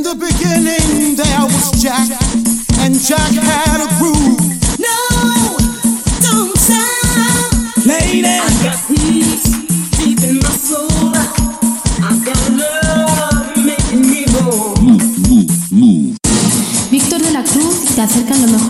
In the beginning there was Jack, and Jack had a groove. No, don't stop. Lady, I got peace deep in my soul. I got love making me whole. Víctor de la Cruz te acerca lo mejor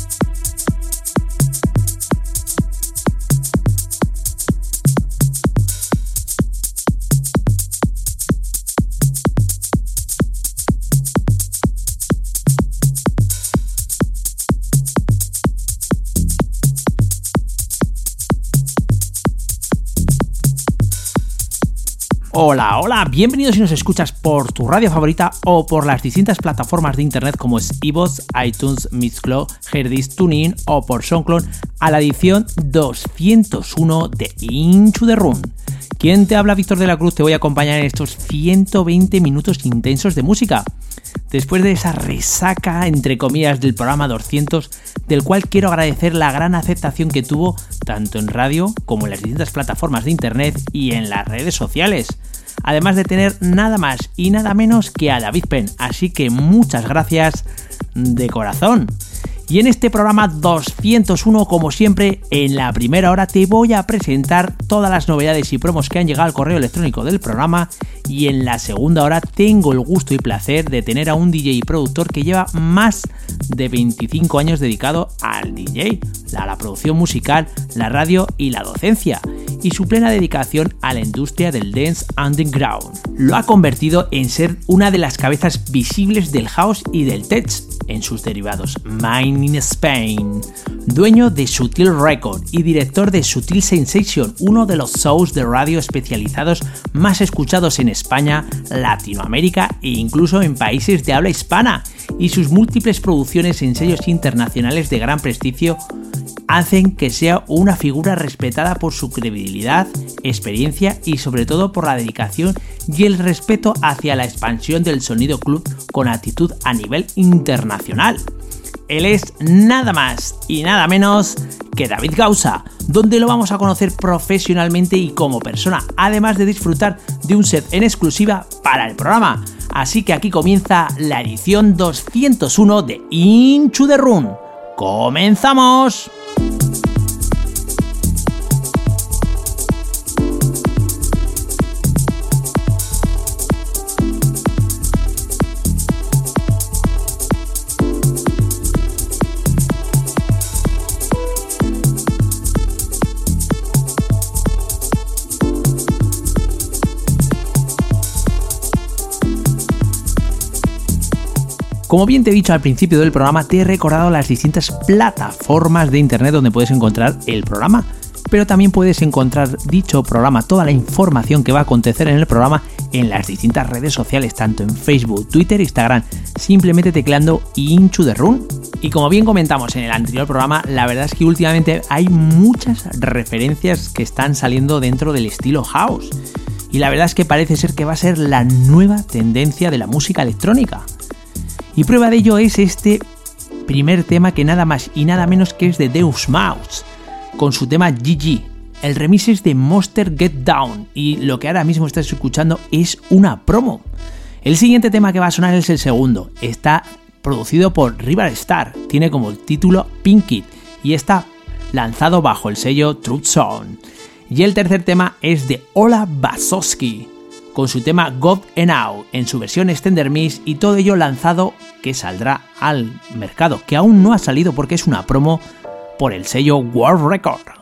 Hola, hola, bienvenidos si nos escuchas por tu radio favorita o por las distintas plataformas de internet como es iVoox, iTunes, Mixcloud, Herdis, TuneIn o por SoundCloud a la edición 201 de Into the Room. ¿Quién te habla? Víctor de la Cruz, te voy a acompañar en estos 120 minutos intensos de música. Después de esa resaca, entre comillas, del programa 200, del cual quiero agradecer la gran aceptación que tuvo tanto en radio como en las distintas plataformas de internet y en las redes sociales. Además de tener nada más y nada menos que a David Penn, así que muchas gracias de corazón. Y en este programa 201, como siempre, en la primera hora te voy a presentar todas las novedades y promos que han llegado al correo electrónico del programa. Y en la segunda hora tengo el gusto y placer de tener a un DJ y productor que lleva más de 25 años dedicado al DJ, a la producción musical, la radio y la docencia. Y su plena dedicación a la industria del dance underground. Lo ha convertido en ser una de las cabezas visibles del house y del tech en sus derivados In Spain, dueño de Sutil Record y director de Sutil Sensation, uno de los shows de radio especializados más escuchados en España, Latinoamérica e incluso en países de habla hispana, y sus múltiples producciones en sellos internacionales de gran prestigio hacen que sea una figura respetada por su credibilidad, experiencia y sobre todo por la dedicación y el respeto hacia la expansión del sonido club con actitud a nivel internacional. Él es nada más y nada menos que David Gausa, donde lo vamos a conocer profesionalmente y como persona, además de disfrutar de un set en exclusiva para el programa. Así que aquí comienza la edición 201 de Into the Room. ¡Comenzamos! Como bien te he dicho al principio del programa, te he recordado las distintas plataformas de internet donde puedes encontrar el programa. Pero también puedes encontrar dicho programa, toda la información que va a acontecer en el programa en las distintas redes sociales, tanto en Facebook, Twitter, Instagram, simplemente tecleando Into the Room. Y como bien comentamos en el anterior programa, la verdad es que últimamente hay muchas referencias que están saliendo dentro del estilo house. Y la verdad es que parece ser que va a ser la nueva tendencia de la música electrónica. Y prueba de ello es este primer tema que nada más y nada menos que es de Deus Maus, con su tema GG. El remix es de Monster Get Down y lo que ahora mismo estás escuchando es una promo. El siguiente tema que va a sonar es el segundo. Está producido por River Star, tiene como título Pink It y está lanzado bajo el sello Truth Zone. Y el tercer tema es de Ola Basowski, con su tema God and en su versión Extender Mix y todo ello lanzado que saldrá al mercado, que aún no ha salido porque es una promo por el sello World Record.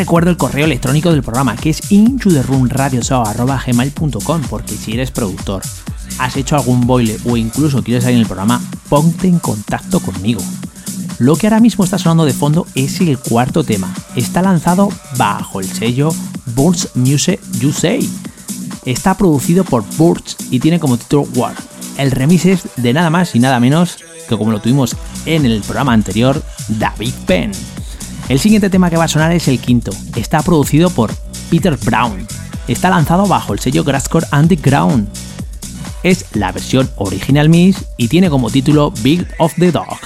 Recuerdo el correo electrónico del programa que es intotheroomradioshow.gmail.com porque si eres productor, has hecho algún boile o incluso quieres salir en el programa, ponte en contacto conmigo. Lo que ahora mismo está sonando de fondo es el cuarto tema. Está lanzado bajo el sello Burst Music USA. Está producido por Burst y tiene como título War. El remix es de nada más y nada menos que como lo tuvimos en el programa anterior, David Penn. El siguiente tema que va a sonar es el quinto. Está producido por Peter Brown. Está lanzado bajo el sello Grasscore Underground. Es la versión original Miss y tiene como título Big of the Dog.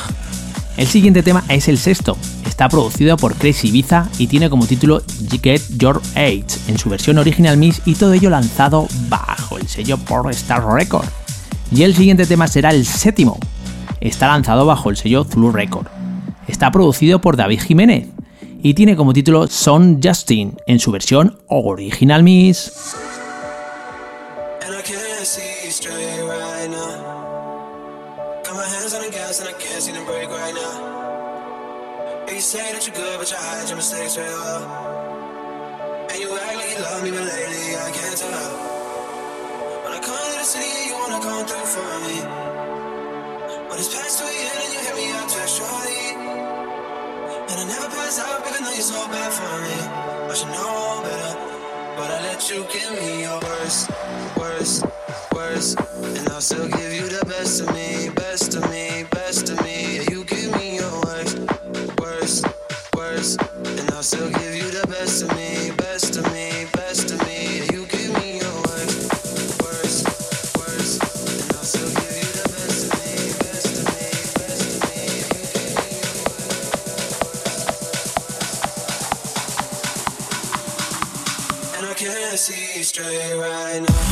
El siguiente tema es el sexto. Está producido por Crazy Ibiza y tiene como título Get Your Age en su versión original Miss y todo ello lanzado bajo el sello por Star Record. Y el siguiente tema será el séptimo. Está lanzado bajo el sello Zulu Record. Está producido por David Jiménez y tiene como título Son Justin en su versión original Miss. It's past 2 a.m. and you hit me up textually. And I never pass up, even though you're so bad for me. I should know better, but I let you give me your worst, worst, worst. And I'll still give you the best of me, best of me, best of me. Yeah, you give me your worst, worst, worst. And I'll still give you see straight right now.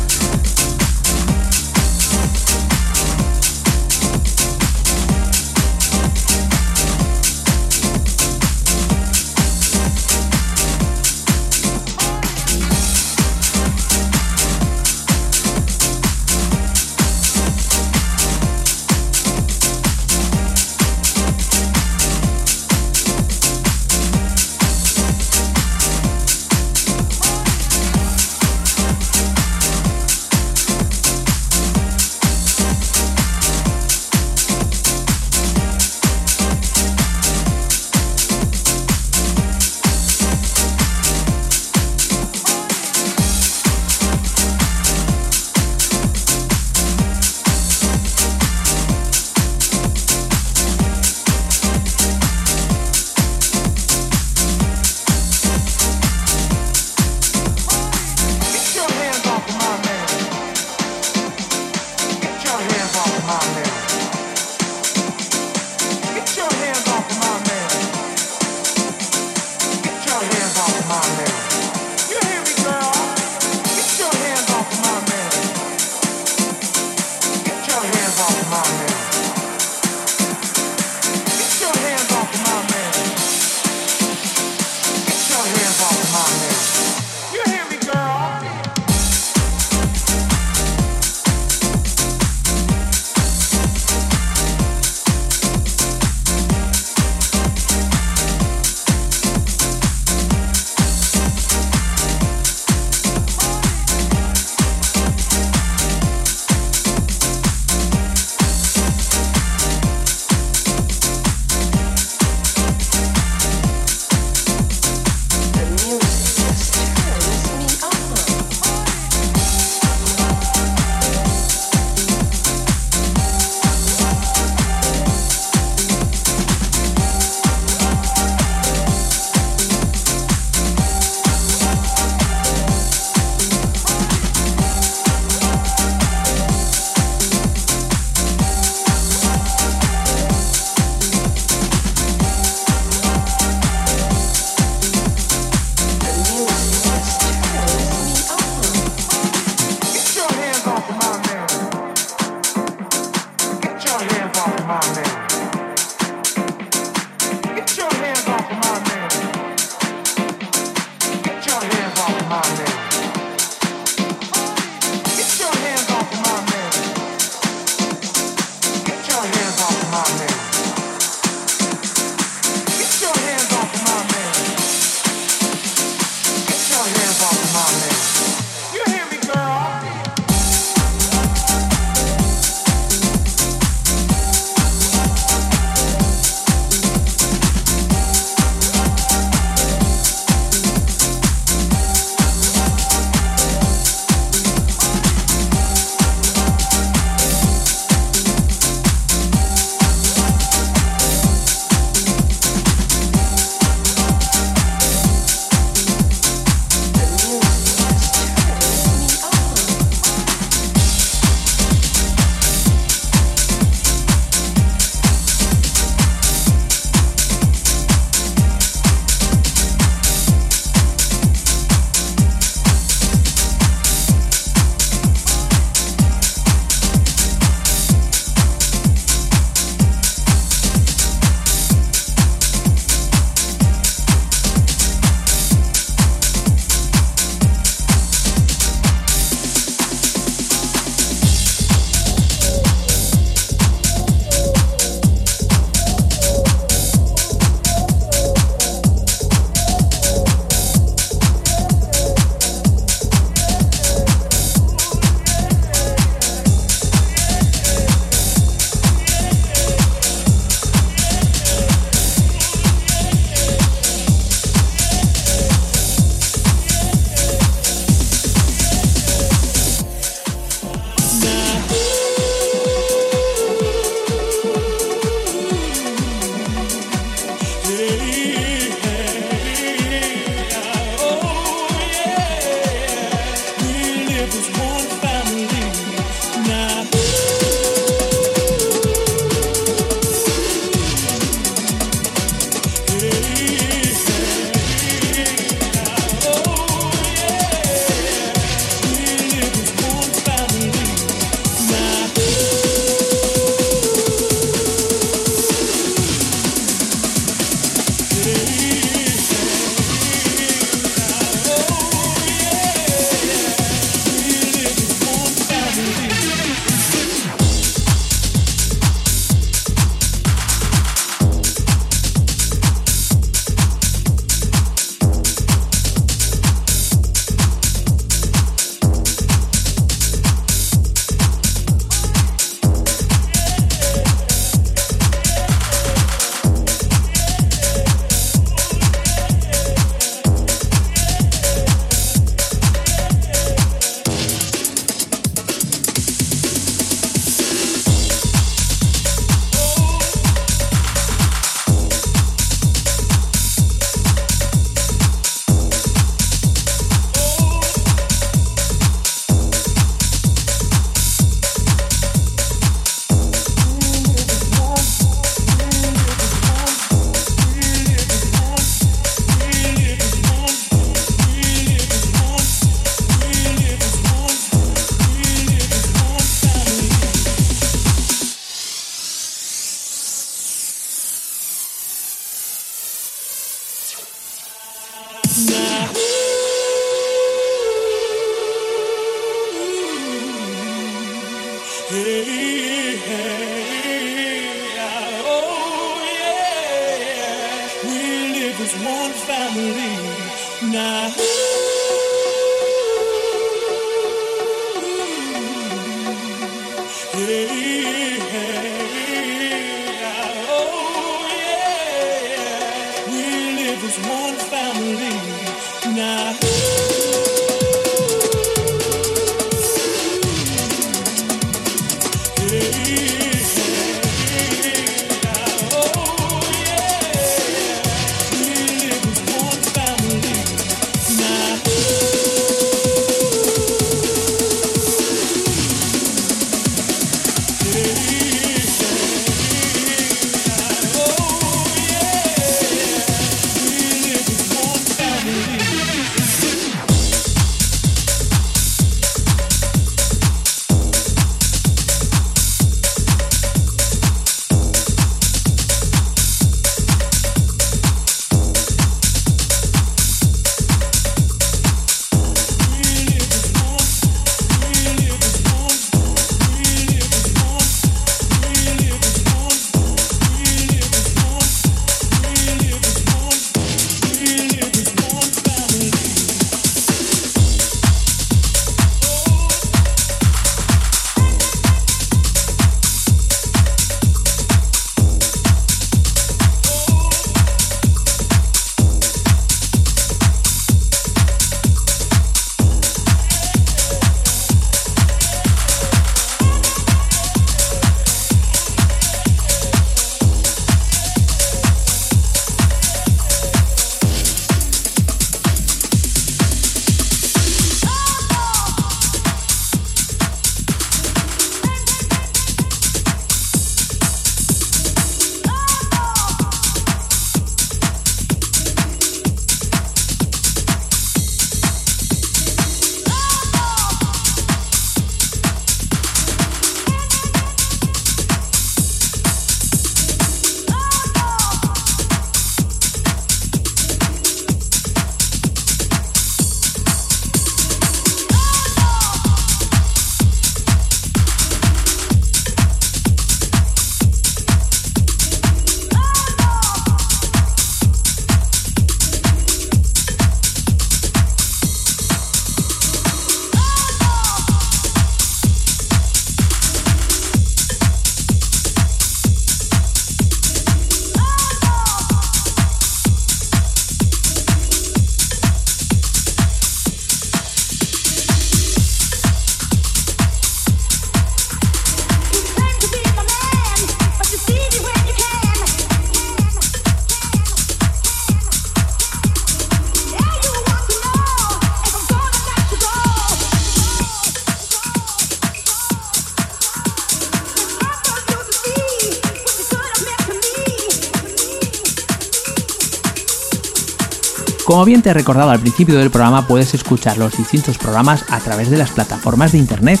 Como bien te he recordado al principio del programa, puedes escuchar los distintos programas a través de las plataformas de internet,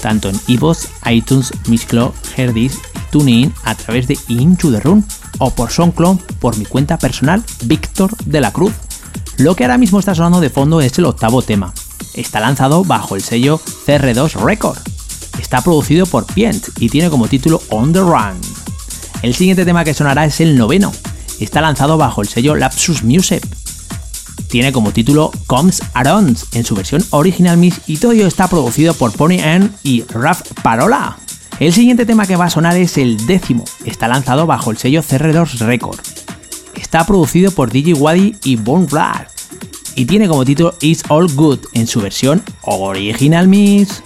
tanto en iVoox, iTunes, Mixcloud, Herdis, TuneIn, a través de Into the Room o por SoundCloud por mi cuenta personal, Víctor de la Cruz. Lo que ahora mismo está sonando de fondo es el octavo tema. Está lanzado bajo el sello CR2 Record. Está producido por Pient y tiene como título On the Run. El siguiente tema que sonará es el noveno. Está lanzado bajo el sello Lapsus Music. Tiene como título Comes Around en su versión original mix y todo ello está producido por Pony N y Raf Parola. El siguiente tema que va a sonar es el décimo. Está lanzado bajo el sello CR2 Record. Está producido por DJ Wadi y Bone Black y tiene como título It's All Good en su versión original mix.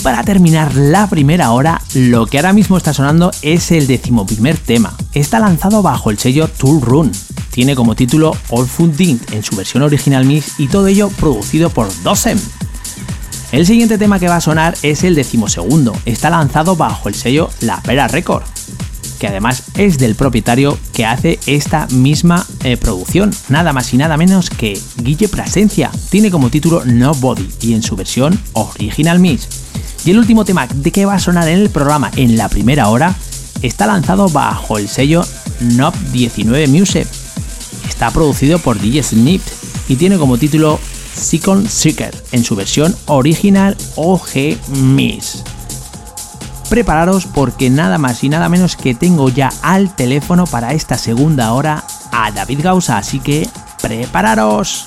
Y para terminar la primera hora, lo que ahora mismo está sonando es el decimoprimer tema. Está lanzado bajo el sello Tool Run. Tiene como título All Food Dint en su versión original mix y todo ello producido por Dosem. El siguiente tema que va a sonar es el decimosegundo. Está lanzado bajo el sello La Pera Record, que además es del propietario que hace esta misma eh, producción, nada más y nada menos que Guille Presencia. Tiene como título Nobody y en su versión original mix. Y el último tema de que va a sonar en el programa en la primera hora está lanzado bajo el sello Nob 19 Music. Está producido por DJ Snip y tiene como título Second Seeker en su versión original OG Miss. Prepararos porque nada más y nada menos que tengo ya al teléfono para esta segunda hora a David Gausa, así que prepararos.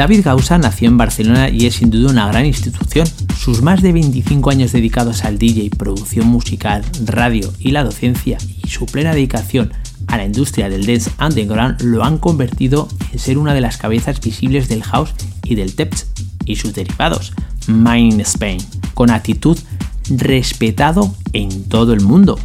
David Gausa nació en Barcelona y es sin duda una gran institución. Sus más de 25 años dedicados al DJ, producción musical, radio y la docencia y su plena dedicación a la industria del dance underground lo han convertido en ser una de las cabezas visibles del house y del tech y sus derivados, Mind Spain, con actitud respetado en todo el mundo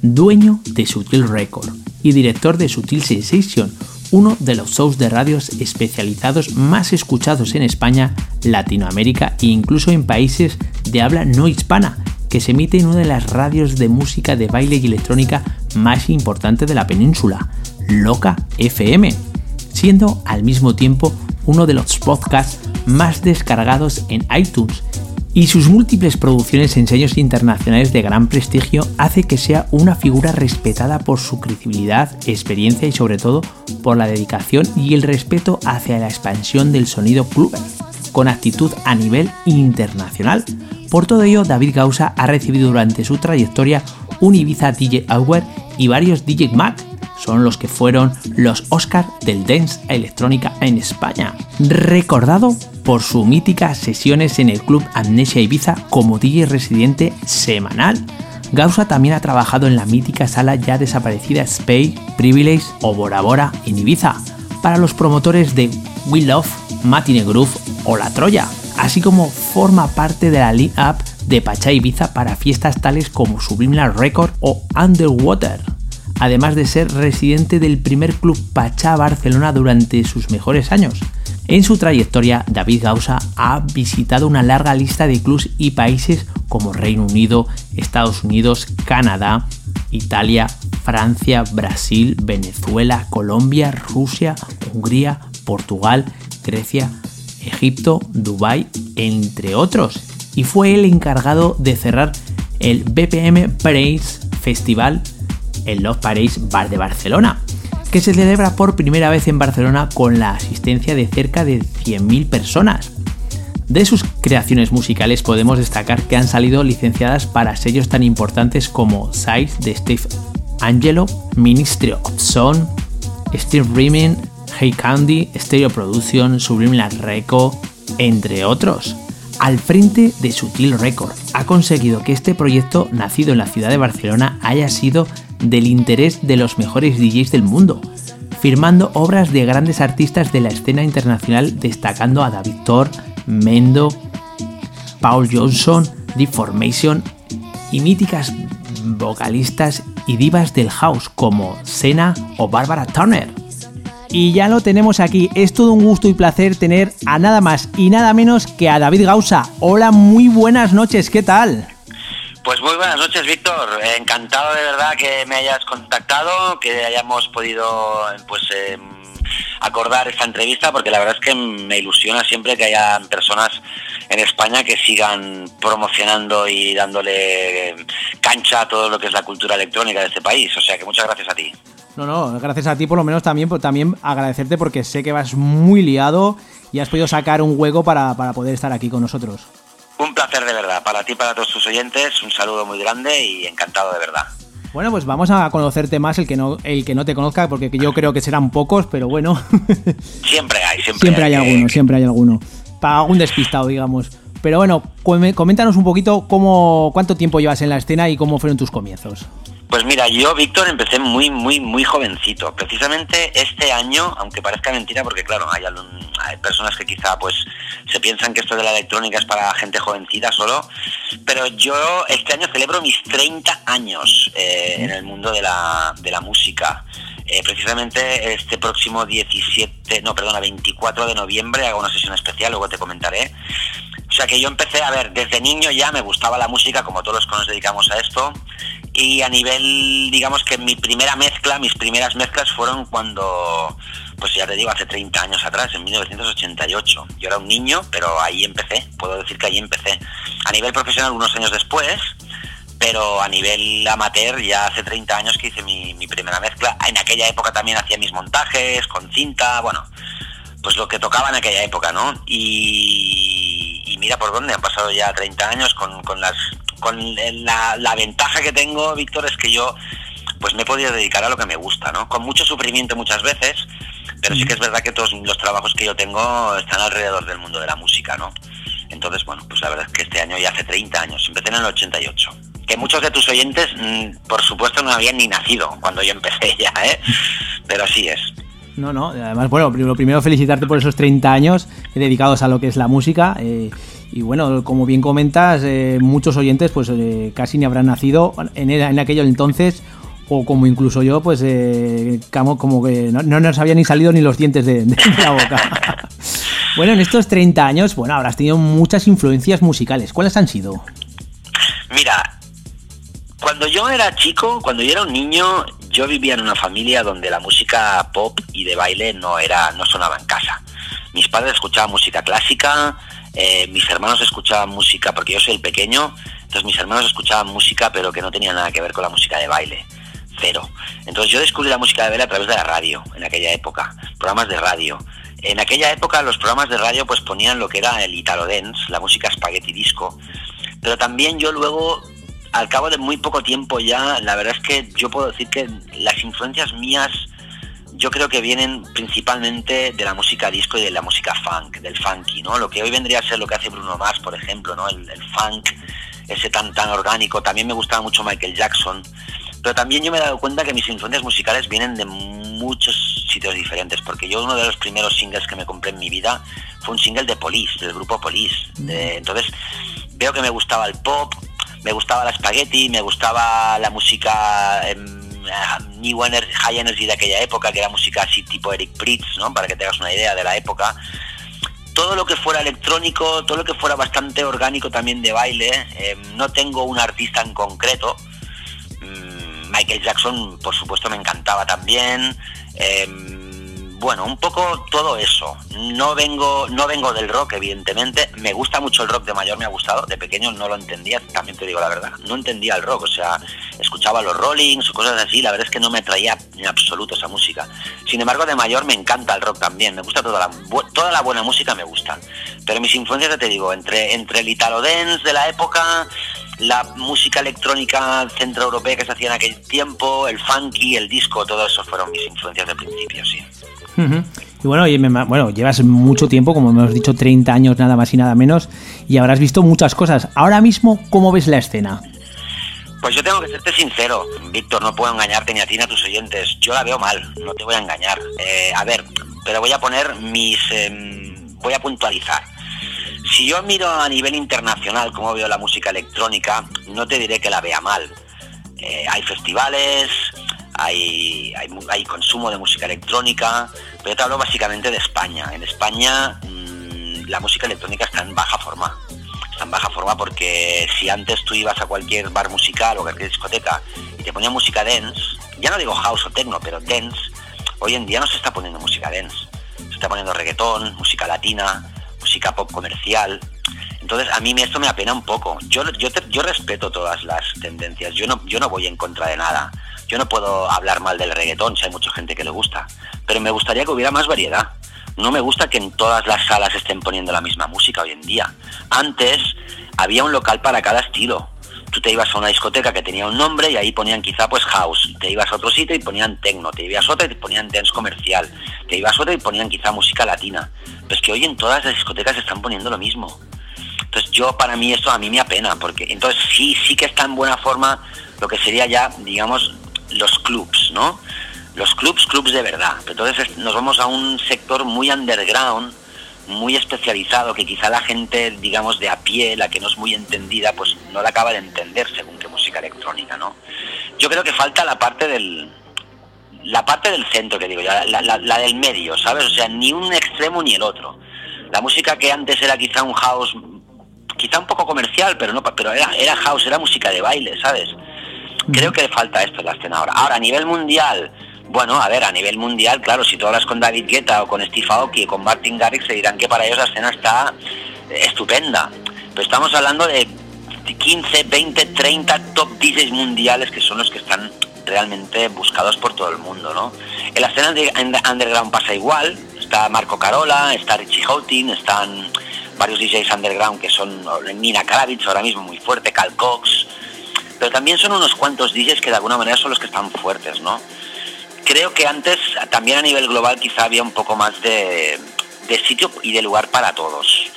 dueño de Sutil Record y director de Sutil Sensation, uno de los shows de radios especializados más escuchados en España, Latinoamérica e incluso en países de habla no hispana, que se emite en una de las radios de música de baile y electrónica más importante de la península, Loca FM, siendo al mismo tiempo uno de los podcasts más descargados en iTunes y sus múltiples producciones en sellos internacionales de gran prestigio hace que sea una figura respetada por su credibilidad, experiencia y sobre todo por la dedicación y el respeto hacia la expansión del sonido club con actitud a nivel internacional. Por todo ello, David Gausa ha recibido durante su trayectoria un Ibiza DJ Award y varios DJ Mag, son los que fueron los Oscar del Dance Electrónica en España. Recordado por sus míticas sesiones en el club Amnesia Ibiza como DJ residente semanal. Gausa también ha trabajado en la mítica sala ya desaparecida Space, Privilege o Bora Bora en Ibiza, para los promotores de We Love, Matine Groove o La Troya, así como forma parte de la line-up de Pachá Ibiza para fiestas tales como Subliminal Record o Underwater además de ser residente del primer club Pachá Barcelona durante sus mejores años. En su trayectoria, David Gausa ha visitado una larga lista de clubs y países como Reino Unido, Estados Unidos, Canadá, Italia, Francia, Brasil, Venezuela, Colombia, Rusia, Hungría, Portugal, Grecia, Egipto, Dubái, entre otros. Y fue el encargado de cerrar el BPM Praise Festival el Love Paris Bar de Barcelona, que se celebra por primera vez en Barcelona con la asistencia de cerca de 100.000 personas. De sus creaciones musicales podemos destacar que han salido licenciadas para sellos tan importantes como Size de Steve Angelo, Ministry of Sound, Steve Rimming, Hey Candy, Stereo Production, Subliminal Record, entre otros. Al frente de Sutil Record, ha conseguido que este proyecto, nacido en la ciudad de Barcelona, haya sido del interés de los mejores DJs del mundo, firmando obras de grandes artistas de la escena internacional, destacando a David Thor, Mendo, Paul Johnson, Deformation y míticas vocalistas y divas del house como Sena o Barbara Turner. Y ya lo tenemos aquí, es todo un gusto y placer tener a nada más y nada menos que a David Gausa. Hola, muy buenas noches, ¿qué tal? Pues muy buenas noches, Víctor. Encantado de verdad que me hayas contactado, que hayamos podido pues eh, acordar esta entrevista, porque la verdad es que me ilusiona siempre que haya personas en España que sigan promocionando y dándole cancha a todo lo que es la cultura electrónica de este país. O sea que muchas gracias a ti. No, no, gracias a ti por lo menos también, por, también agradecerte porque sé que vas muy liado y has podido sacar un hueco para, para poder estar aquí con nosotros. Un placer de verdad, para ti y para todos tus oyentes, un saludo muy grande y encantado de verdad. Bueno, pues vamos a conocerte más el que no, el que no te conozca, porque yo creo que serán pocos, pero bueno. Siempre hay, siempre, siempre hay, alguno, siempre hay alguno. Para algún despistado, digamos. Pero bueno, coméntanos un poquito cómo, cuánto tiempo llevas en la escena y cómo fueron tus comienzos. Pues mira, yo, Víctor, empecé muy, muy, muy jovencito. Precisamente este año, aunque parezca mentira, porque claro, hay, algún- hay personas que quizá pues se piensan que esto de la electrónica es para gente jovencita solo, pero yo este año celebro mis 30 años eh, en el mundo de la, de la música. Eh, precisamente este próximo 17, no, perdona, 24 de noviembre hago una sesión especial, luego te comentaré. O sea que yo empecé a ver, desde niño ya me gustaba la música, como todos los que nos dedicamos a esto, y a nivel, digamos que mi primera mezcla, mis primeras mezclas fueron cuando, pues ya te digo, hace 30 años atrás, en 1988. Yo era un niño, pero ahí empecé, puedo decir que ahí empecé. A nivel profesional unos años después, pero a nivel amateur ya hace 30 años que hice mi, primera mezcla. En aquella época también hacía mis montajes con cinta, bueno, pues lo que tocaba en aquella época, ¿no? Y mira por dónde, han pasado ya 30 años con, con las con la, la ventaja que tengo, Víctor, es que yo pues me he podido dedicar a lo que me gusta, ¿no? Con mucho sufrimiento muchas veces, pero sí que es verdad que todos los trabajos que yo tengo están alrededor del mundo de la música, ¿no? Entonces, bueno, pues la verdad es que este año ya hace 30 años, empecé en el 88. Que muchos de tus oyentes, mm, por supuesto, no habían ni nacido cuando yo empecé ya, ¿eh? Pero así es. No, no, además, bueno, lo primero felicitarte por esos 30 años dedicados a lo que es la música. eh, y bueno, como bien comentas, eh, muchos oyentes pues eh, casi ni habrán nacido en, aquello entonces, o como incluso yo, pues como, que no, no nos habían ni salido ni los dientes de, de la boca. bueno, en estos 30 años, bueno, habrás tenido muchas influencias musicales. ¿Cuáles han sido? Mira, cuando yo era chico, cuando yo era un niño, yo vivía en una familia donde la música pop y de baile no era, no sonaba en casa. Mis padres escuchaban música clásica, eh, mis hermanos escuchaban música, porque yo soy el pequeño, entonces mis hermanos escuchaban música, pero que no tenía nada que ver con la música de baile. Cero. Entonces yo descubrí la música de baile a través de la radio, en aquella época, programas de radio. En aquella época los programas de radio pues ponían lo que era el Italo Dance, la música spaghetti disco, pero también yo luego al cabo de muy poco tiempo ya, la verdad es que yo puedo decir que las influencias mías yo creo que vienen principalmente de la música disco y de la música funk, del funky, ¿no? Lo que hoy vendría a ser lo que hace Bruno Mars, por ejemplo, ¿no? El, el funk, ese tan tan orgánico. También me gustaba mucho Michael Jackson. Pero también yo me he dado cuenta que mis influencias musicales vienen de muchos sitios diferentes, porque yo uno de los primeros singles que me compré en mi vida fue un single de Police, del grupo Police. De- entonces veo que me gustaba el pop, me gustaba la spaghetti, me gustaba la música em, New Energy, High Energy de aquella época, que era música así tipo Eric Pritz, ¿no? Para que te hagas una idea de la época. Todo lo que fuera electrónico, todo lo que fuera bastante orgánico también de baile. em, no tengo un artista en concreto. Mm, Michael Jackson, por supuesto, me encantaba también. Em, bueno, un poco todo eso. No vengo, no vengo del rock, evidentemente. Me gusta mucho el rock, de mayor me ha gustado. De pequeño no lo entendía, también te digo la verdad. No entendía el rock, o sea, escuchaba los Rollings o cosas así. La verdad es que no me atraía en absoluto esa música. Sin embargo, de mayor me encanta el rock también. Me gusta toda la, toda la buena música, me gusta. Pero mis influencias, te digo, entre, entre el Italo Dance de la época, la música electrónica centroeuropea que se hacía en aquel tiempo, el funky, el disco, todo eso fueron mis influencias de principio, sí. Y bueno, y me- bueno, llevas mucho tiempo, como hemos dicho, 30 años nada más y nada menos, y habrás visto muchas cosas. Ahora mismo, ¿cómo ves la escena? Pues yo tengo que serte sincero, Víctor, no puedo engañarte ni a ti ni a tus oyentes. Yo la veo mal, no te voy a engañar. Eh, a ver, pero voy a poner mis... em, voy a puntualizar. Si yo miro a nivel internacional cómo veo la música electrónica, no te diré que la vea mal. Eh, hay festivales, hay, hay, hay consumo de música electrónica, pero te hablo básicamente de España. En España mm, la música electrónica está en baja forma. Está en baja forma porque si antes tú ibas a cualquier bar musical o cualquier discoteca y te ponían música dance, ya no digo house o techno, pero dance, hoy en día no se está poniendo música dance. Se está poniendo reggaetón, música latina, música pop comercial. Entonces a mí esto me apena un poco. Yo, yo, te- yo respeto todas las tendencias, yo no, yo no voy en contra de nada. Yo no puedo hablar mal del reggaetón si hay mucha gente que le gusta, pero me gustaría que hubiera más variedad. No me gusta que en todas las salas estén poniendo la misma música hoy en día. Antes había un local para cada estilo. Tú te ibas a una discoteca que tenía un nombre y ahí ponían quizá pues house. Te ibas a otro sitio y ponían techno. Te ibas a otro y te ponían dance comercial. Te ibas a otro y ponían quizá música latina. Pero es que hoy en todas las discotecas están poniendo lo mismo. Entonces yo, para mí, esto a mí me apena, porque entonces sí, sí que está en buena forma lo que sería ya, digamos, los clubs, ¿no? Los clubs, clubs de verdad. Entonces es- nos vamos a un sector muy underground, muy especializado, que quizá la gente, digamos, de a pie, la que no es muy entendida, pues no la acaba de entender según qué música electrónica, ¿no? Yo creo que falta la parte del, la parte del centro, que digo yo, la, la- la del medio, ¿sabes? O sea, ni un extremo ni el otro. La música que antes era quizá un house, quizá un poco comercial, pero no, pero era, era house, era música de baile, ¿sabes? Creo que falta esto en la escena ahora. Ahora, a nivel mundial, bueno, a ver, a nivel mundial, claro, si tú hablas con David Guetta o con Steve Aoki o con Martin Garrix, se dirán que para ellos la escena está eh, estupenda. Pero estamos hablando de 15, 20, 30 top DJs mundiales que son los que están realmente buscados por todo el mundo, ¿no? En la escena de under- underground pasa igual, está Marco Carola, está Richie Houghton, están varios DJs underground que son Nina Kravitz ahora mismo muy fuerte, Cal Cox, pero también son unos cuantos DJs que de alguna manera son los que están fuertes, ¿no? Creo que antes, también a nivel global, quizá había un poco más de, de sitio y de lugar para todos.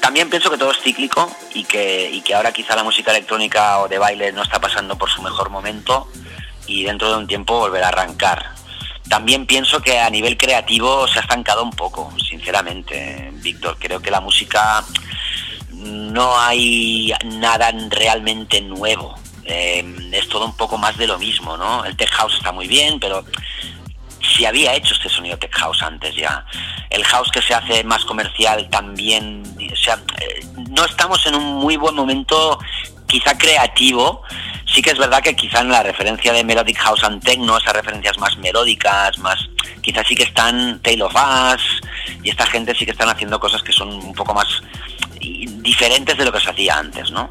También pienso que todo es cíclico y que, y que ahora quizá la música electrónica o de baile no está pasando por su mejor momento y dentro de un tiempo volverá a arrancar. También pienso que a nivel creativo se ha estancado un poco, sinceramente, Víctor. Creo que la música no hay nada realmente nuevo. Eh, es todo un poco más de lo mismo, ¿no? El tech house está muy bien, pero si había hecho este sonido tech house antes ya. El house que se hace más comercial también, o sea, eh, no estamos en un muy buen momento quizá creativo. Sí que es verdad que quizá en la referencia de Melodic House and Techno, esas referencias más melódicas, más quizás sí que están Tale of Us y esta gente sí que están haciendo cosas que son un poco más diferentes de lo que se hacía antes, ¿no?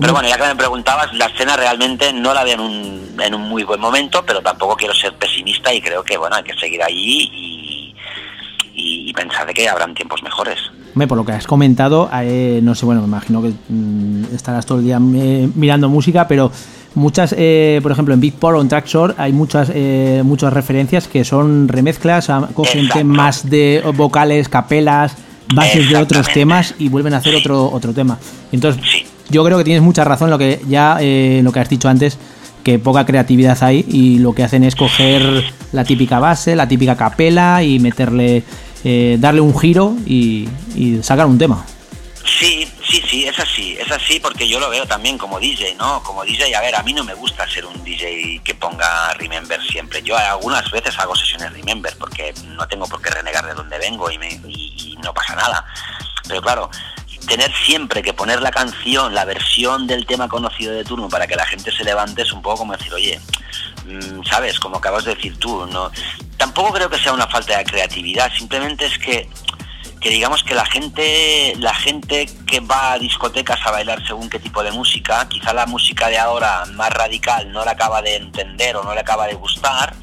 Pero bueno, ya que me preguntabas, la escena realmente no la veo en un, en un muy buen momento, pero tampoco quiero ser pesimista y creo que bueno, hay que seguir ahí y, y- y pensar de que habrán tiempos mejores. Hombre, por lo que has comentado, eh, no sé, bueno, me imagino que mm, estarás todo el día eh, mirando música, pero muchas, eh, por ejemplo, en Beatport o en Traxor hay muchas eh, muchas referencias que son remezclas, cogen Exacto. temas de vocales, capelas, bases de otros temas y vuelven a hacer Sí. otro otro tema. Entonces, Sí. Yo creo que tienes mucha razón lo que ya eh, lo que has dicho antes que poca creatividad hay y lo que hacen es coger la típica base, la típica capela y meterle eh, darle un giro y, sacar un tema. Sí, sí, sí, es así, es así porque yo lo veo también como DJ, ¿no? Como DJ, a ver, a mí no me gusta ser un DJ que ponga Remember siempre. Yo algunas veces hago sesiones Remember porque no tengo por qué renegar de dónde vengo y, me, y no pasa nada. Pero claro, tener siempre que poner la canción, la versión del tema conocido de turno para que la gente se levante es un poco como decir, oye, mm, sabes, como acabas de decir tú, no. Tampoco creo que sea una falta de creatividad, simplemente es que que digamos que la gente la gente que va a discotecas a bailar según qué tipo de música, quizá la música de ahora más radical no la acaba de entender o no le acaba de gustar,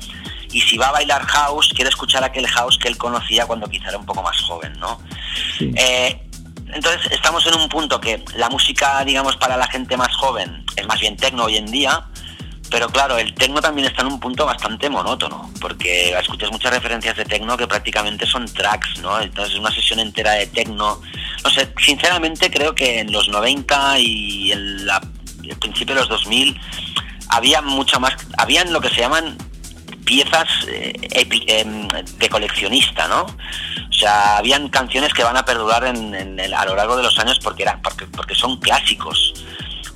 y si va a bailar house, quiere escuchar aquel house que él conocía cuando quizá era un poco más joven, ¿no? Sí. Eh, entonces estamos en un punto que la música, digamos, para la gente más joven es más bien tecno hoy en día, pero claro, el tecno también está en un punto bastante monótono, porque escuchas muchas referencias de tecno que prácticamente son tracks, ¿no? Entonces una sesión entera de tecno, no sé, sinceramente creo que en los 90 y en la, el principio de los 2000 había mucho más, habían lo que se llaman piezas eh, epi- em, de coleccionista, ¿no? O sea, habían canciones que van a perdurar en- en el- a lo largo de los años porque, eran, porque, porque son clásicos,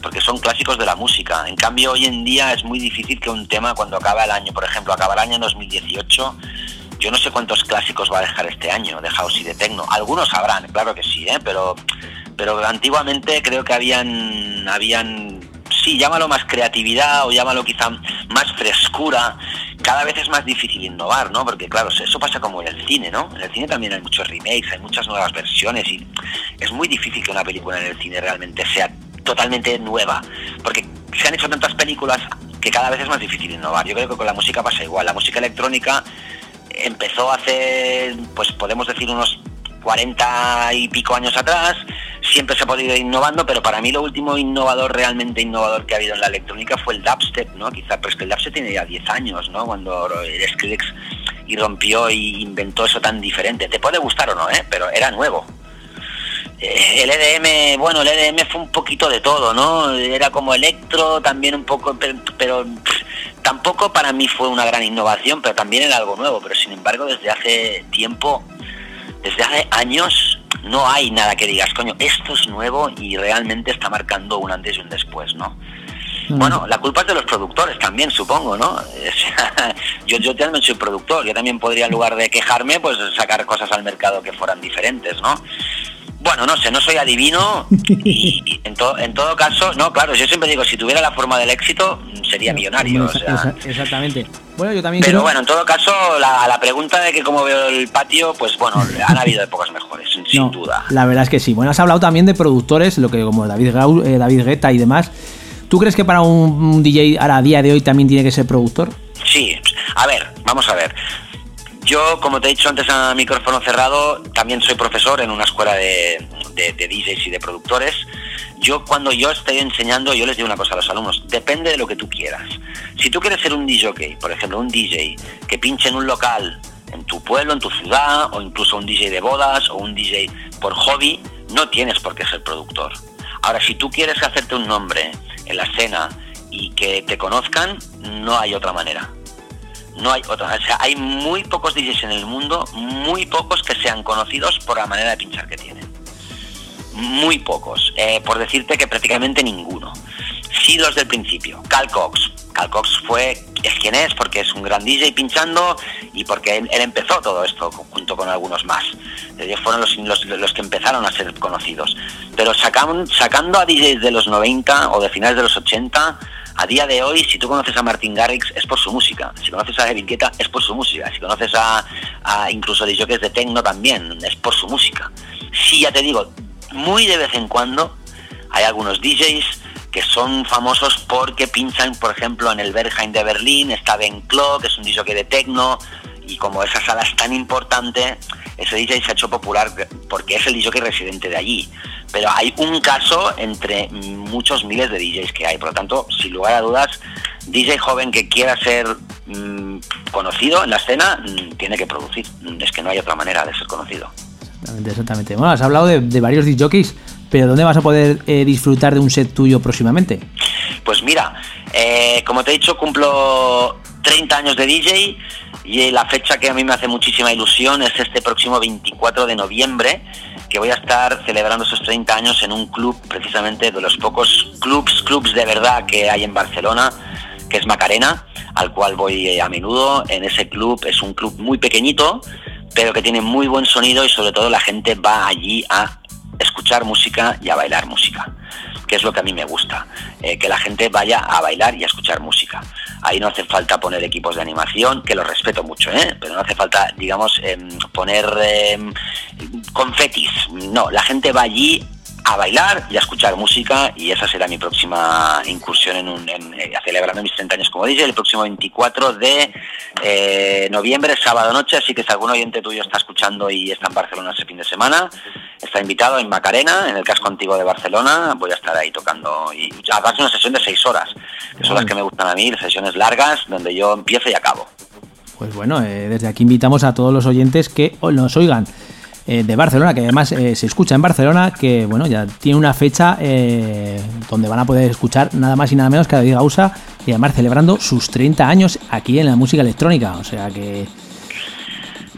porque son clásicos de la música. En cambio, hoy en día es muy difícil que un tema cuando acaba el año, por ejemplo, acaba el año 2018, yo no sé cuántos clásicos va a dejar este año de house y de techno. Algunos habrán, claro que sí, ¿eh? pero, pero antiguamente creo que habían, habían, sí, llámalo más creatividad o llámalo quizá más frescura. Cada vez es más difícil innovar, ¿no? Porque claro, eso pasa como en el cine, ¿no? En el cine también hay muchos remakes, hay muchas nuevas versiones y es muy difícil que una película en el cine realmente sea totalmente nueva, porque se han hecho tantas películas que cada vez es más difícil innovar. Yo creo que con la música pasa igual. La música electrónica empezó hace, pues podemos decir unos 40 y pico años atrás, siempre se ha podido ir innovando, pero para mí lo último innovador, realmente innovador que ha habido en la electrónica fue el dubstep, ¿no? Quizá, pero es que el dubstep tiene ya 10 años, ¿no? Cuando Skrillex irrompió y inventó eso tan diferente. Te puede gustar o no, ¿eh? Pero era nuevo. Eh, El EDM, bueno, el EDM fue un poquito de todo, ¿no? Era como electro, también un poco, pero, tampoco para mí fue una gran innovación, pero también era algo nuevo. Pero sin embargo, desde hace tiempo, desde hace años, no hay nada que digas, coño, esto es nuevo y realmente está marcando un antes y un después, ¿no? Bueno, la culpa es de los productores también, supongo, ¿no? Yo también soy productor, yo también podría, en lugar de quejarme, pues sacar cosas al mercado que fueran diferentes, ¿no? Bueno, no sé, no soy adivino y, y en, to- en todo caso, no, claro, yo siempre digo, si tuviera la forma del éxito, sería millonario, o sea... exactamente. Bueno, yo también Pero creo- bueno, en todo caso, la, la pregunta de que cómo veo el patio, pues bueno, han habido épocas mejores, sin, duda. La verdad es que sí. Bueno, has hablado también de productores, lo que como David, Gau- eh, David Guetta y demás. ¿Tú crees que para un, un DJ ahora a día de hoy también tiene que ser productor? Sí, a ver, vamos a ver. Yo, como te he dicho antes a micrófono cerrado, también soy profesor en una escuela de, de- DJs y de productores. Yo cuando yo estoy enseñando, yo les digo una cosa a los alumnos, depende de lo que tú quieras. Si tú quieres ser un DJ, por ejemplo, un DJ que pinche en un local en tu pueblo, en tu ciudad, o incluso un DJ de bodas o un DJ por hobby, no tienes por qué ser productor. Ahora, si tú quieres hacerte un nombre en la escena y que te conozcan, no hay otra manera. No hay otra. O sea, hay muy pocos DJs en el mundo, muy pocos que sean conocidos por la manera de pinchar que tienen. Muy pocos. Eh, por decirte que prácticamente ninguno. Sí, los del principio. Cal Cox. Cal Cox fue, es quien es, porque es un gran DJ pinchando y porque él, él empezó todo esto junto con algunos más. Ellos fueron los, los, los que empezaron a ser conocidos. Pero sacan- sacando a DJs de los 90 o de finales de los 80, a día de hoy, si tú conoces a Martin Garrix, es por su música. Si conoces a David Guetta, es por su música. Si conoces a, a incluso DJs de techno también, es por su música. Sí, ya te digo, muy de vez en cuando hay algunos DJs que son famosos porque pinchan, por ejemplo, en el Berghain de Berlín, está Ben Klo, que es un DJ de techno, y como esa sala es tan importante, ese DJ se ha hecho popular porque es el DJ residente de allí. Pero hay un caso entre muchos miles de DJs que hay, por lo tanto, sin lugar a dudas, DJ joven que quiera ser mm, conocido en la escena mm, tiene que producir. Mm, Es que no hay otra manera de ser conocido. Exactamente, exactamente. Bueno, has hablado de, de varios DJs, pero ¿dónde vas a poder eh, disfrutar de un set tuyo próximamente? Pues mira, eh, como te he dicho, cumplo 30 años de DJ y la fecha que a mí me hace muchísima ilusión es este próximo 24 de noviembre, que voy a estar celebrando esos 30 años en un club, precisamente de los pocos clubs, clubs de verdad que hay en Barcelona, que es Macarena, al cual voy eh, a menudo. En ese club es un club muy pequeñito, pero que tiene muy buen sonido y sobre todo la gente va allí a escuchar música y a bailar música, que es lo que a mí me gusta, eh, que la gente vaya a bailar y a escuchar música. Ahí no hace falta poner equipos de animación, que los respeto mucho, ¿eh? pero no hace falta, digamos, em, poner em, confetis. No, la gente va allí a bailar y a escuchar música y esa será mi próxima incursión en, un, en eh, celebrando mis 30 años como DJ el próximo 24 de eh, noviembre, sábado noche, así que si algún oyente tuyo está escuchando y está en Barcelona ese fin de semana, está invitado en Macarena, en el casco antiguo de Barcelona, voy a estar ahí tocando y además una sesión de 6 horas, que son las que me gustan a mí, sesiones largas donde yo empiezo y acabo. Pues bueno, eh, desde aquí invitamos a todos los oyentes que nos oigan eh, de Barcelona, que además eh, se escucha en Barcelona, que bueno, ya tiene una fecha eh, donde van a poder escuchar nada más y nada menos que a David Gausa y además celebrando sus 30 años aquí en la música electrónica. O sea que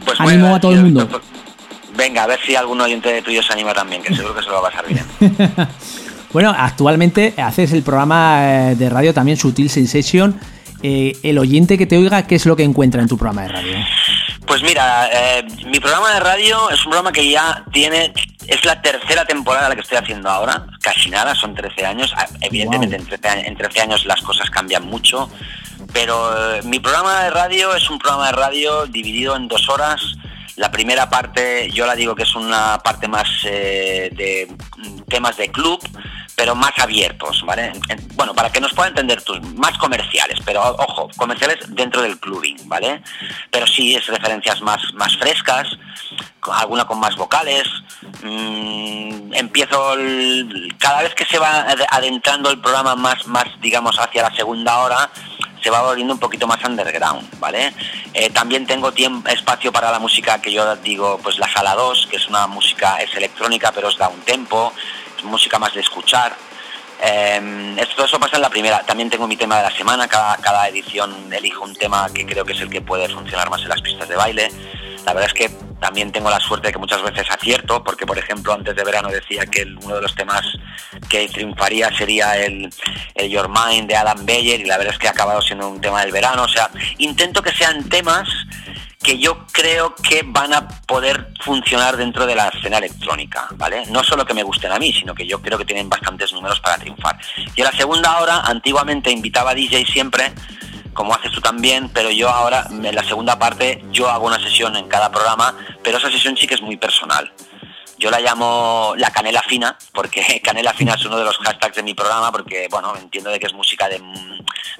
Pues Ánimo a todo el mundo. Venga, a ver si algún oyente tuyo se anima también, que seguro que se lo va a pasar bien. Bueno, actualmente haces el programa eh, de radio también Sutil Sensation. Eh, el oyente que te oiga, ¿qué es lo que encuentra en tu programa de radio? Pues mira, eh, mi programa de radio es un programa que ya tiene, es la tercera temporada la que estoy haciendo ahora, casi nada, son 13 años. Ah, Evidentemente en, 13, años- en 13 años las cosas cambian mucho, pero eh, mi programa de radio es un programa de radio dividido en dos horas. La primera parte, yo la digo que es una parte más eh, de temas de club, pero más abiertos, ¿vale? En- Bueno, para que nos pueda entender tú, más comerciales, pero ojo, comerciales dentro del clubing, ¿vale? Pero sí es referencias más, más frescas, alguna con más vocales. Mm, empiezo el- cada vez que se va ad- adentrando el programa más, más, digamos, hacia la segunda hora, se va volviendo un poquito más underground, ¿vale? Eh, también tengo tiempo, espacio para la música que yo digo, pues la sala 2, que es una música, es electrónica, pero es da un tempo, música más de escuchar. Eh, esto todo eso pasa en la primera. También tengo mi tema de la semana. Cada, cada edición elijo un tema que creo que es el que puede funcionar más en las pistas de baile. La verdad es que también tengo la suerte de que muchas veces acierto, porque por ejemplo antes de verano decía que uno de los temas que triunfaría sería el, el Your Mind de Adam Beyer y la verdad es que ha acabado siendo un tema del verano. O sea, intento que sean temas que yo creo que van a poder funcionar dentro de la escena electrónica, ¿vale? No solo que me gusten a mí, sino que yo creo que tienen bastantes números para triunfar. Y en la segunda hora, antiguamente invitaba a DJ siempre, como haces tú también, pero yo ahora, en la segunda parte, yo hago una sesión en cada programa, pero esa sesión sí que es muy personal. Yo la llamo la canela fina, porque canela fina es uno de los hashtags de mi programa, porque, bueno, entiendo de que es música de,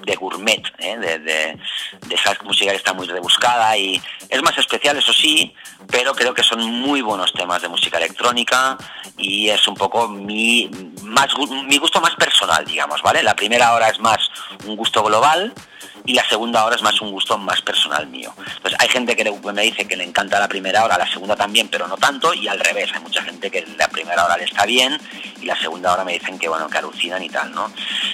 de gourmet, ¿eh? de, de, de esa música que está muy rebuscada y es más especial, eso sí, pero creo que son muy buenos temas de música electrónica y es un poco mi, más, mi gusto más personal, digamos, ¿vale? La primera hora es más un gusto global y la segunda hora es más un gusto más personal mío. Entonces hay gente que le- me dice que le encanta la primera hora, la segunda también, pero no tanto, y al revés, hay mucha gente que la primera hora le está bien y la segunda hora me dicen que bueno, que alucinan y tal, ¿no?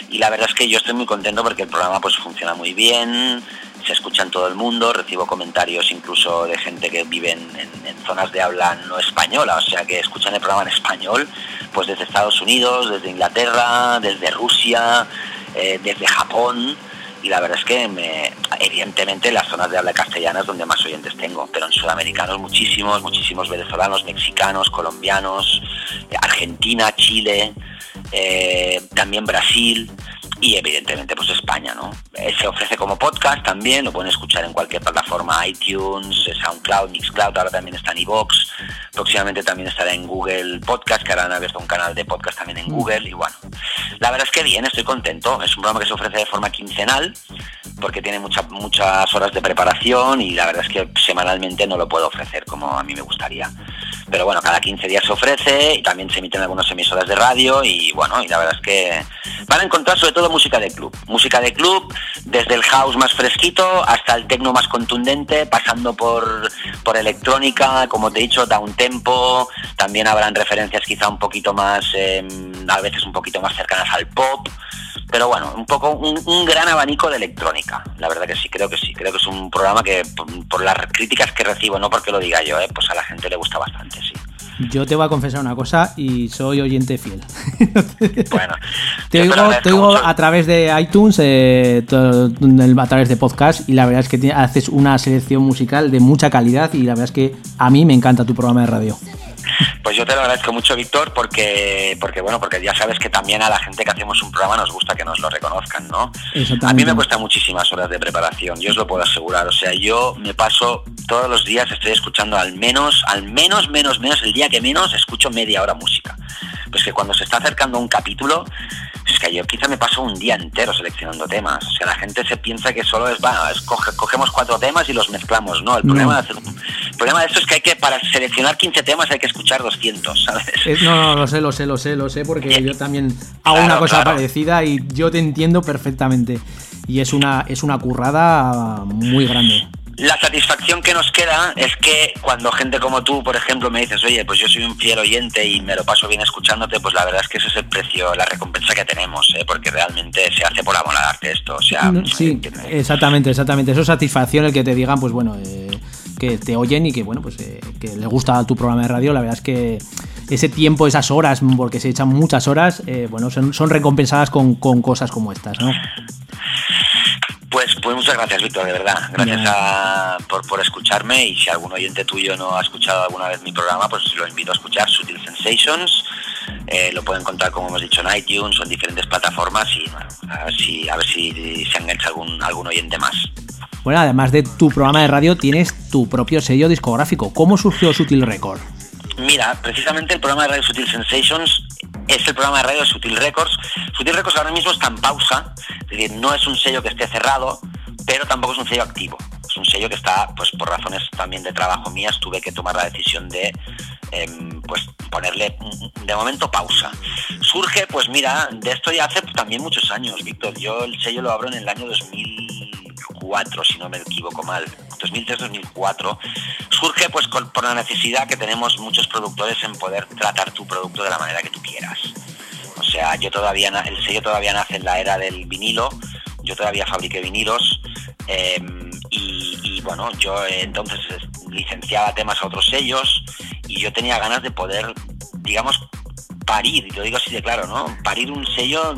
Y la verdad es que yo estoy muy contento porque el programa pues funciona muy bien, se escucha en todo el mundo, recibo comentarios incluso de gente que vive en, en- en zonas de habla no española, o sea que escuchan el programa en español, pues desde Estados Unidos, desde Inglaterra, desde Rusia, eh, desde Japón, y la verdad es que me, evidentemente las zonas de habla castellana es donde más oyentes tengo, pero en sudamericanos muchísimos, muchísimos venezolanos, mexicanos, colombianos, eh, Argentina, Chile, eh, también Brasil y evidentemente pues España, ¿no? Eh, se ofrece como podcast también, lo pueden escuchar en cualquier plataforma, iTunes, eh, SoundCloud, Mixcloud, ahora también está en iVoox, próximamente también estará en Google Podcast, que ahora han abierto un canal de podcast también en Google y bueno, la verdad es que bien, estoy contento, es un programa que se ofrece de forma quincenal porque tiene mucha- muchas horas de preparación y la verdad es que semanalmente no lo puedo ofrecer como a mí me gustaría. Pero bueno, cada 15 días se ofrece y también se emiten algunas emisoras de radio y bueno, y la verdad es que van a encontrar sobre todo música de club. Música de club, desde el house más fresquito hasta el techno más contundente, pasando por, por electrónica, como te he dicho, da un tempo, también habrán referencias quizá un poquito más, eh, a veces un poquito más cercanas al pop, pero bueno, un poco un, gran abanico de electrónica. La verdad que sí, creo que sí. Creo que es un programa que por, por las críticas que recibo, no porque lo diga yo, ¿eh? pues a la gente le gusta bastante, sí. Yo te voy a confesar una cosa y soy oyente fiel. Bueno, Te oigo, te a través de iTunes, eh, a través de podcast y la verdad es que haces una selección musical de mucha calidad y la verdad es que a mí me encanta tu programa de radio. Pues yo te lo agradezco mucho, Víctor, porque, porque bueno, porque ya sabes que también a la gente que hacemos un programa nos gusta que nos lo reconozcan, ¿no? A mí me cuesta muchísimas horas de preparación, yo os lo puedo asegurar. O sea, yo me paso todos los días, estoy escuchando al menos, al menos, menos, menos, el día que menos, escucho media hora música. Pues que cuando se está acercando un capítulo, es que yo quizá me paso un día entero seleccionando temas. O sea, la gente se piensa que solo es, bueno, es coge- cogemos cuatro temas y los mezclamos. No, el problema, de el problema de esto es que hay que, para seleccionar 15 temas hay que escuchar 200, ¿sabes? Eh, no, no, lo sé, lo sé, lo sé, lo sé, porque yo también hago Claro, una cosa claro. parecida y yo te entiendo perfectamente. Y es una, es una currada muy grande. La satisfacción que nos queda es que cuando gente como tú, por ejemplo, me dices, oye, pues yo soy un fiel oyente y me lo paso bien escuchándote, pues la verdad es que ese es el precio, la recompensa que tenemos, ¿eh? porque realmente se hace por amor al arte esto. O sea, No, Sí, exactamente, exactamente. Eso es satisfacción el que te digan, pues bueno, eh, que te oyen y que bueno, pues eh, que les gusta tu programa de radio. La verdad es que ese tiempo, esas horas, porque se echan muchas horas, eh, bueno, son, son recompensadas con, con cosas como estas, ¿no? Pues, pues muchas gracias, Víctor, de verdad. Gracias a- por, por escucharme y si algún oyente tuyo no ha escuchado alguna vez mi programa, pues lo invito a escuchar Sutil Sensations. Eh, lo pueden encontrar, como hemos dicho, en iTunes o en diferentes plataformas y bueno, a ver si, a ver si se engancha algún, algún oyente más. Bueno, además de tu programa de radio, tienes tu propio sello discográfico. ¿Cómo surgió Sutil Record? Mira, precisamente el programa de radio Sutil Sensations es el programa de radio Sutil Records. Sutil Records ahora mismo está en pausa, es decir, no es un sello que esté cerrado, pero tampoco es un sello activo. Es un sello que está, pues por razones también de trabajo mías, tuve que tomar la decisión de em, pues ponerle mm, de momento pausa. Surge, pues mira, de esto ya hace también muchos años, Víctor. Yo el sello lo abro en el año 2000 2004, si no me equivoco mal, 2003-2004, surge pues por la necesidad que tenemos muchos productores en poder tratar tu producto de la manera que tú quieras. O sea, yo todavía, el sello todavía nace en la era del vinilo, yo todavía fabriqué vinilos eh, y, bueno, yo eh, entonces licenciaba temas a otros sellos y yo tenía ganas de poder, digamos, parir, y lo digo así de claro, ¿no? Parir un sello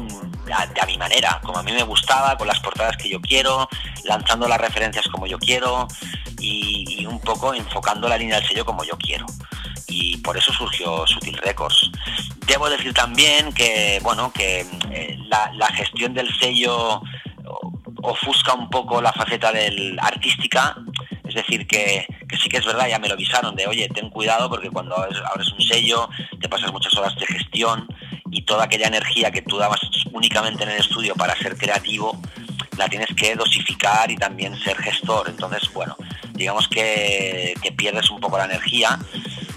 a, de a mi manera, como a mí me gustaba, con las portadas que yo quiero, lanzando las referencias como yo quiero y, un poco enfocando la línea del sello como yo quiero. Y por eso surgió Sutil Records. Debo decir también que, bueno, que eh, la, la gestión del sello ofusca un poco la faceta del artística, es decir, que, que sí que es verdad, ya me lo avisaron, de oye, ten cuidado porque cuando abres, un sello te pasas muchas horas de gestión y toda aquella energía que tú dabas únicamente en el estudio para ser creativo, la tienes que dosificar y también ser gestor. Entonces, bueno, digamos que, que pierdes un poco la energía.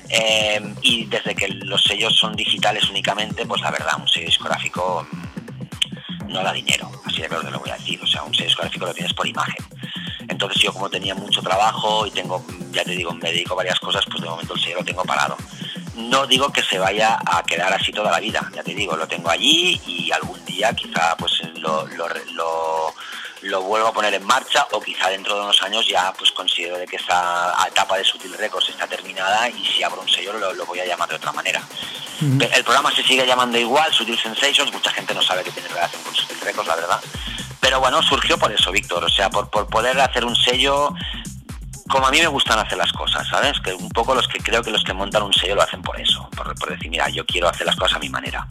Eh, y desde que los sellos son digitales únicamente, pues la verdad, un sello discográfico mm, no da dinero, así de claro te lo voy a decir. O sea, un sello discográfico lo tienes por imagen. Entonces yo como tenía mucho trabajo y tengo, ya te digo, me dedico a varias cosas, pues de momento el sello lo tengo parado. No digo que se vaya a quedar así toda la vida, ya te digo, lo tengo allí y algún día quizá pues lo, lo, lo, lo vuelvo a poner en marcha o quizá dentro de unos años ya pues considero de que esa etapa de Sutil Records está terminada y si abro un sello lo, lo voy a llamar de otra manera. El programa se sigue llamando igual, Sutil Sensations, mucha gente no sabe que tiene relación con Sutil Records, la verdad. Pero bueno, surgió por eso, Víctor, o sea, por, por poder hacer un sello como a mí me gustan hacer las cosas, ¿sabes? Que un poco los que creo que los que montan un sello lo hacen por eso, por, por decir, mira, yo quiero hacer las cosas a mi manera.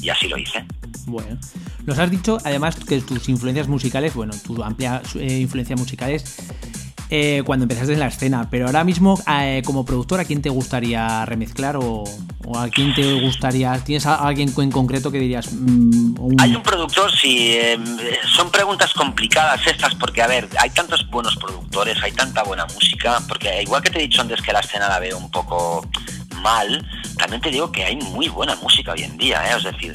Y así lo hice. Bueno, nos has dicho además que tus influencias musicales, bueno, tu amplia eh, influencia musicales eh, cuando empezaste en la escena, pero ahora mismo eh, como productor, ¿a quién te gustaría remezclar o, o a quién te gustaría? ¿Tienes a alguien en concreto que dirías? mm, Hay un productor, sí, eh, son preguntas complicadas estas, porque a ver, hay tantos buenos productores, hay tanta buena música, porque igual que te he dicho antes que la escena la veo un poco mal, también te digo que hay muy buena música hoy en día, ¿eh? es decir,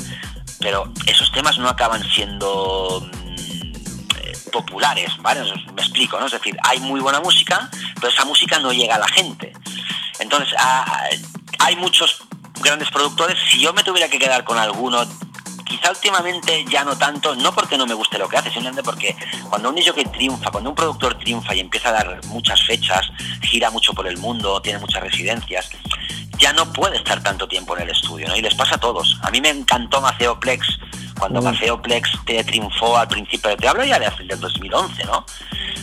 pero esos temas no acaban siendo mm, eh, populares, ¿vale? Me explico, ¿no? Es decir, hay muy buena música, pero esa música no llega a la gente. Entonces, hay muchos grandes productores. Si yo me tuviera que quedar con alguno, quizá últimamente ya no tanto, no porque no me guste lo que hace, simplemente porque cuando un que triunfa, cuando un productor triunfa y empieza a dar muchas fechas, gira mucho por el mundo, tiene muchas residencias, ya no puede estar tanto tiempo en el estudio, ¿no? Y les pasa a todos. A mí me encantó Maceo Plex, cuando Mm. Maceo Plex te triunfó al principio, te hablo ya de hace- del 2011, ¿no?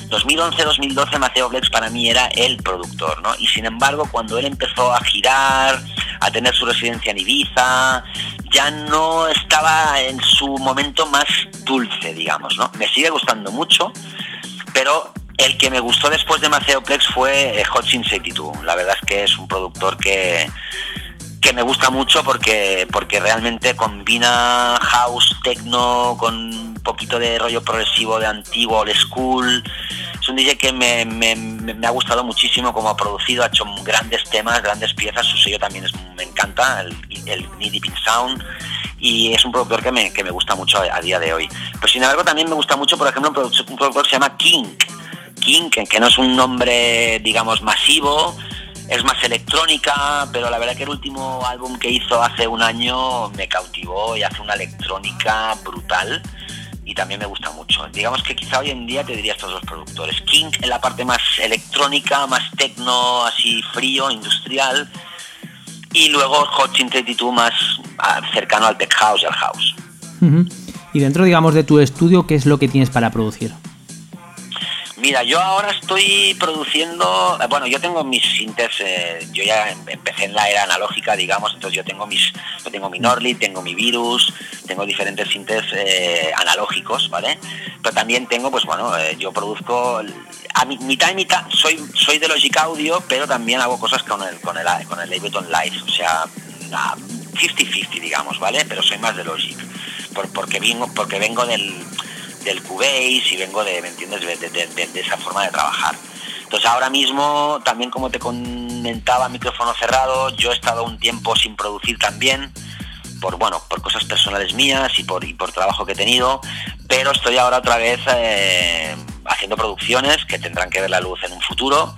2011-2012 Maceo Plex para mí era el productor, ¿no? Y sin embargo, cuando él empezó a girar, a tener su residencia en Ibiza, ya no estaba en su momento más dulce, digamos, ¿no? Me sigue gustando mucho, pero el que me gustó después de Maceo Plex fue eh, Hot Sin 82. La verdad es que es un productor que, que me gusta mucho porque, porque realmente combina house, techno, con un poquito de rollo progresivo de antiguo, old school. Es un DJ que me, me- me- ha gustado muchísimo como ha producido, ha hecho grandes temas, grandes piezas, su sello también es, me encanta, el, el Sound, y es un productor que me, que me gusta mucho a, día de hoy. Pero sin embargo también me gusta mucho, por ejemplo, un productor que se llama King, King, que, no es un nombre, digamos, masivo, es más electrónica, pero la verdad que el último álbum que hizo hace un año me cautivó y hace una electrónica brutal y también me gusta mucho. Digamos que quizá hoy en día te diría estos dos productores. King en la parte más electrónica, más tecno, así frío, industrial, y luego Hot 32 más ah, cercano al tech house y al house. Y dentro, digamos, de tu estudio, ¿qué es lo que tienes para producir? Mira, yo ahora estoy produciendo, eh, bueno, yo tengo mis sintes, eh, yo ya em- empecé en la era analógica, digamos, entonces yo tengo mis, yo tengo mi Norli, tengo mi Virus, tengo diferentes sintes eh, analógicos, ¿vale? Pero también tengo, pues bueno, eh, yo produzco a mi- mitad y mitad, soy, soy de Logic Audio, pero también hago cosas con el, con el, con el Ableton Live, o sea, ah, 50-50, digamos, ¿vale? Pero soy más de Logic, por- porque, vengo, porque vengo del, del Cubase y vengo de, ¿me entiendes?, de, esa forma de trabajar. Entonces ahora mismo, también como te comentaba, micrófono cerrado, yo he estado un tiempo sin producir también, por bueno, por cosas personales mías y por, y por trabajo que he tenido, pero estoy ahora otra vez eh, haciendo producciones que tendrán que ver la luz en un futuro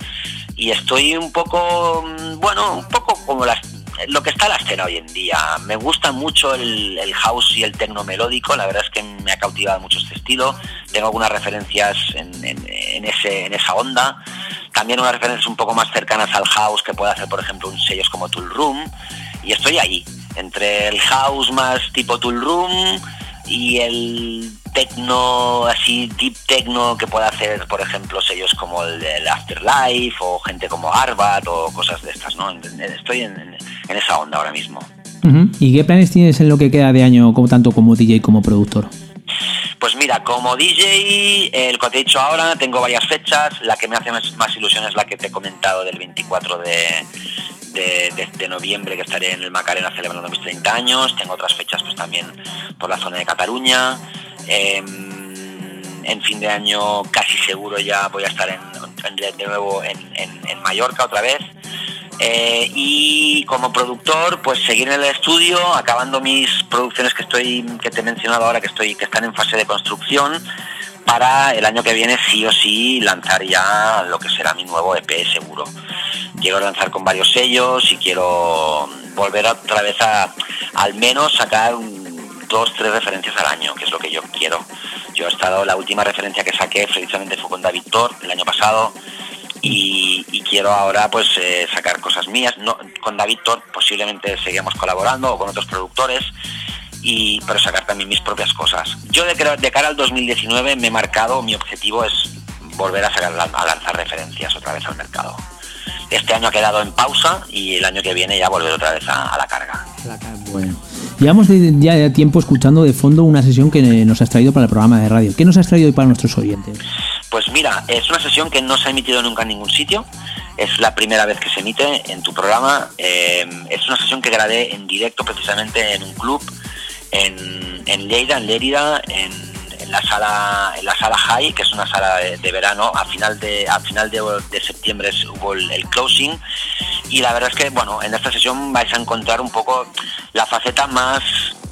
y estoy un poco, mm, bueno, un poco como las, lo que está la escena hoy en día. Me gusta mucho el, house y el tecno melódico, la verdad es que me ha cautivado mucho este estilo. Tengo algunas referencias en, en- en ese, en esa onda. También unas referencias un poco más cercanas al house que puede hacer, por ejemplo, un sellos como Tool Room. Y estoy ahí, entre el house más tipo Tool Room y el tecno, así deep techno que puede hacer, por ejemplo, sellos como el, el Afterlife o gente como Arbat o cosas de estas, ¿no? Estoy en, en- esa onda ahora mismo. ¿Y qué planes tienes en lo que queda de año, como tanto como DJ como productor? Pues mira, como DJ, el que te he dicho ahora, tengo varias fechas. La que me hace más, más ilusión es la que te he comentado del 24 de, de, de- de noviembre, que estaré en el Macarena celebrando mis 30 años. Tengo otras fechas pues también por la zona de Cataluña. Em, en fin de año casi seguro ya voy a estar en- de, nuevo en, en- en Mallorca otra vez. Eh, y como productor, pues seguir en el estudio, acabando mis producciones que estoy, que te he mencionado ahora, que estoy, que están en fase de construcción, para el año que viene sí o sí lanzar ya lo que será mi nuevo EP seguro. Quiero lanzar con varios sellos y quiero volver otra vez a al menos sacar un- dos, tres referencias al año, que es lo que yo quiero. Yo he estado, la última referencia que saqué precisamente fue con David Thor el año pasado y, y quiero ahora pues eh, sacar cosas mías. No, con David Thor posiblemente seguimos colaborando o con otros productores, y, pero sacar también mis propias cosas. Yo de, de cara al 2019 me he marcado, mi objetivo es volver a, sacar, a lanzar referencias otra vez al mercado. Este año ha quedado en pausa y el año que viene ya volver otra vez a, la carga. Llevamos ya tiempo escuchando de fondo una sesión que nos has traído para el programa de radio. ¿Qué nos has traído hoy para nuestros oyentes? Pues mira, es una sesión que no se ha emitido nunca en ningún sitio. Es la primera vez que se emite en tu programa. Eh, es una sesión que grabé en directo precisamente en un club en, en en Lérida, en, en la sala en la sala High, que es una sala de, verano. A final de a final de, septiembre hubo el, el closing y la verdad es que bueno, en esta sesión vais a encontrar un poco la faceta más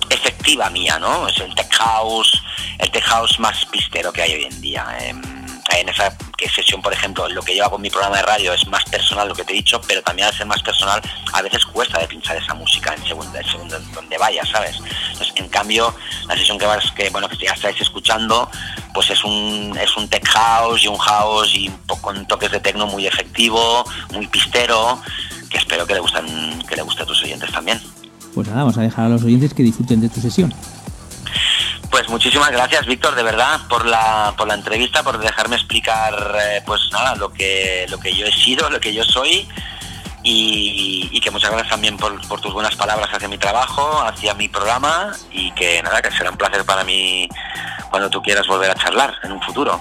efectiva mía, ¿no? Es el tech house, el tech house más pistero que hay hoy en día. Em, en esa sesión, por ejemplo, lo que hago en mi programa de radio es más personal, lo que te he dicho, pero también al ser más personal, a veces cuesta de pinchar esa música en segundo, en segundo donde vaya, ¿sabes? Entonces, en cambio, la sesión que vas, que bueno, que ya estáis escuchando, pues es un, es un tech house y un house y un poco con toques de techno muy efectivo, muy pistero, que espero que le gusten, que le guste a tus oyentes también. Pues nada, vamos a dejar a los oyentes que disfruten de tu sesión. Pues muchísimas gracias, Víctor, de verdad, por la, por la entrevista, por dejarme explicar, eh, pues nada, lo que, lo que yo he sido, lo que yo soy. Y, que muchas gracias también por, por tus buenas palabras hacia mi trabajo, hacia mi programa y que nada, que será un placer para mí cuando tú quieras volver a charlar en un futuro.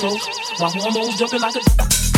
Backstroke. My hormones jumping like a.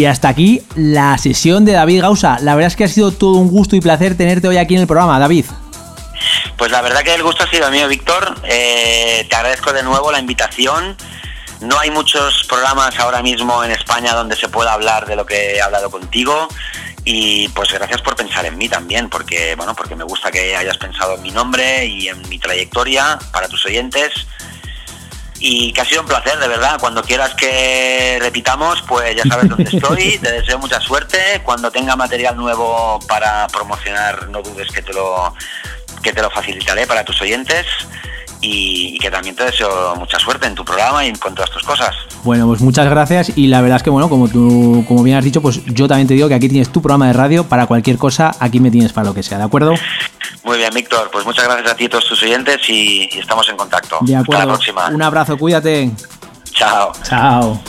Y hasta aquí la sesión de David Gausa. La verdad es que ha sido todo un gusto y placer tenerte hoy aquí en el programa, David. Pues la verdad que el gusto ha sido mío, Víctor. Eh, te agradezco de nuevo la invitación. No hay muchos programas ahora mismo en España donde se pueda hablar de lo que he hablado contigo y pues gracias por pensar en mí también, porque bueno, porque me gusta que hayas pensado en mi nombre y en mi trayectoria para tus oyentes y que ha sido un placer, de verdad. Cuando quieras que repitamos, pues ya sabes dónde estoy. Te deseo mucha suerte. Cuando tenga material nuevo para promocionar, no dudes que te lo que te lo facilitaré para tus oyentes y, y que también te deseo mucha suerte en tu programa y con todas tus cosas. Bueno, pues muchas gracias y la verdad es que bueno, como tú como bien has dicho, pues yo también te digo que aquí tienes tu programa de radio para cualquier cosa, aquí me tienes para lo que sea, ¿de acuerdo? Muy bien, Víctor. Pues muchas gracias a ti y a todos tus oyentes y, y estamos en contacto. De Hasta acuerdo. la próxima. Un abrazo, cuídate. Chao. Chao.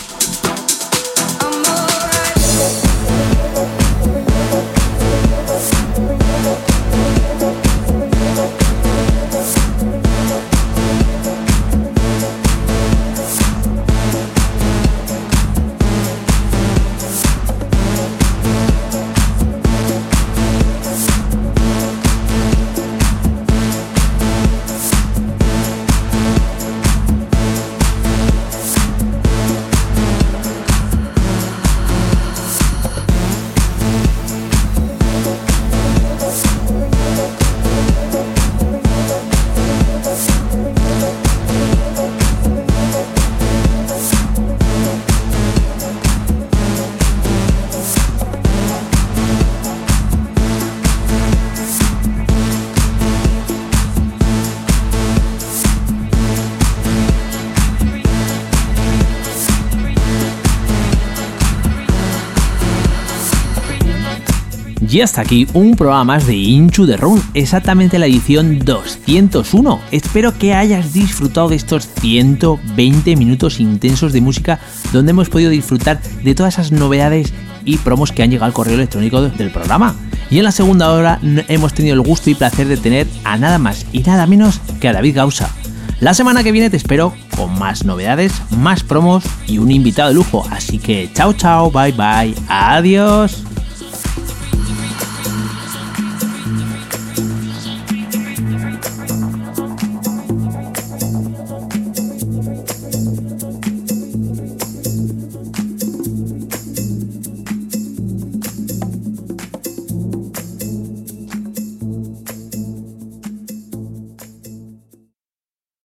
Y hasta aquí un programa más de Inchu de Run, exactamente la edición 201. Espero que hayas disfrutado de estos 120 minutos intensos de música donde hemos podido disfrutar de todas esas novedades y promos que han llegado al correo electrónico del programa. Y en la segunda hora hemos tenido el gusto y placer de tener a nada más y nada menos que a David Gausa. La semana que viene te espero con más novedades, más promos y un invitado de lujo. Así que chao chao, bye bye, adiós.